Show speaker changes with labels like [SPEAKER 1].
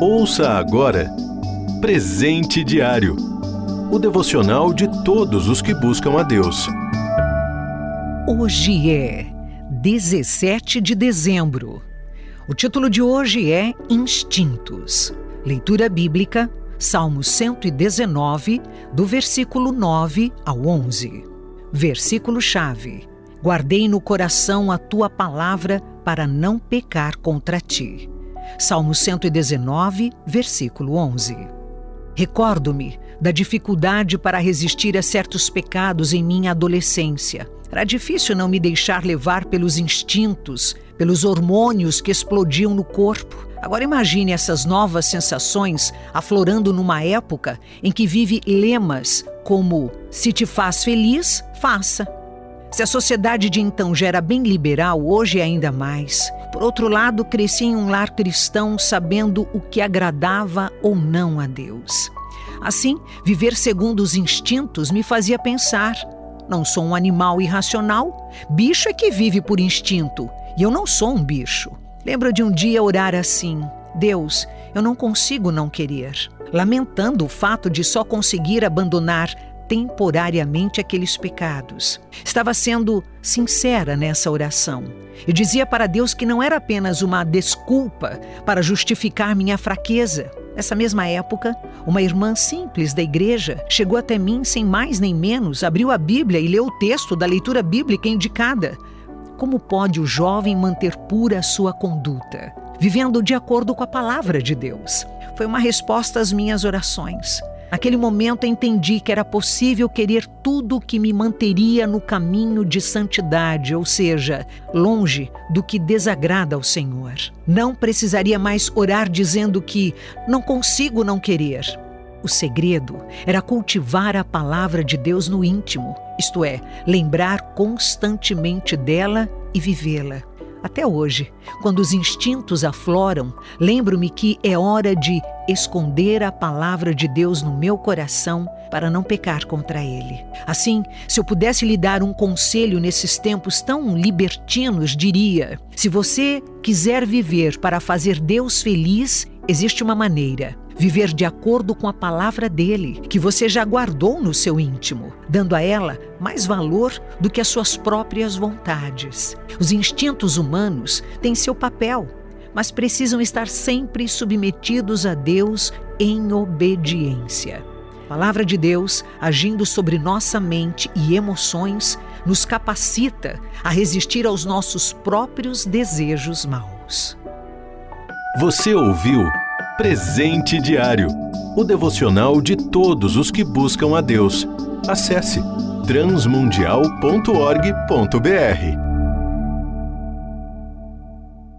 [SPEAKER 1] Ouça agora Presente Diário o devocional de todos os que buscam a Deus.
[SPEAKER 2] Hoje é 17 de dezembro. O título de hoje é Instintos. Leitura bíblica, Salmo 119, do versículo 9 ao 11. Versículo-chave: Guardei no coração a tua palavra para não pecar contra ti. Salmo 119, versículo 11. Recordo-me da dificuldade para resistir a certos pecados em minha adolescência. Era difícil não me deixar levar pelos instintos, pelos hormônios que explodiam no corpo. Agora imagine essas novas sensações aflorando numa época em que vive lemas como: se te faz feliz, faça. Se a sociedade de então já era bem liberal, hoje é ainda mais. Por outro lado, cresci em um lar cristão sabendo o que agradava ou não a Deus. Assim, viver segundo os instintos me fazia pensar: não sou um animal irracional, bicho é que vive por instinto, e eu não sou um bicho. Lembro de um dia orar assim: Deus, eu não consigo não querer, lamentando o fato de só conseguir abandonar temporariamente aqueles pecados. Estava sendo sincera nessa oração e dizia para Deus que não era apenas uma desculpa para justificar minha fraqueza. Nessa mesma época, uma irmã simples da igreja chegou até mim sem mais nem menos, abriu a Bíblia e leu o texto da leitura bíblica indicada. Como pode o jovem manter pura a sua conduta, vivendo de acordo com a palavra de Deus? Foi uma resposta às minhas orações. Naquele momento entendi que era possível querer tudo que me manteria no caminho de santidade, ou seja, longe do que desagrada ao Senhor. Não precisaria mais orar dizendo que não consigo não querer. O segredo era cultivar a palavra de Deus no íntimo, isto é, lembrar constantemente dela e vivê-la. Até hoje, quando os instintos afloram, lembro-me que é hora de esconder a palavra de Deus no meu coração para não pecar contra ele. Assim, se eu pudesse lhe dar um conselho nesses tempos tão libertinos, diria: se você quiser viver para fazer Deus feliz, existe uma maneira viver de acordo com a palavra dele, que você já guardou no seu íntimo, dando a ela mais valor do que as suas próprias vontades. Os instintos humanos têm seu papel, mas precisam estar sempre submetidos a Deus em obediência. A palavra de Deus, agindo sobre nossa mente e emoções, nos capacita a resistir aos nossos próprios desejos maus.
[SPEAKER 1] Você ouviu Presente Diário o devocional de todos os que buscam a Deus. Acesse transmundial.org.br.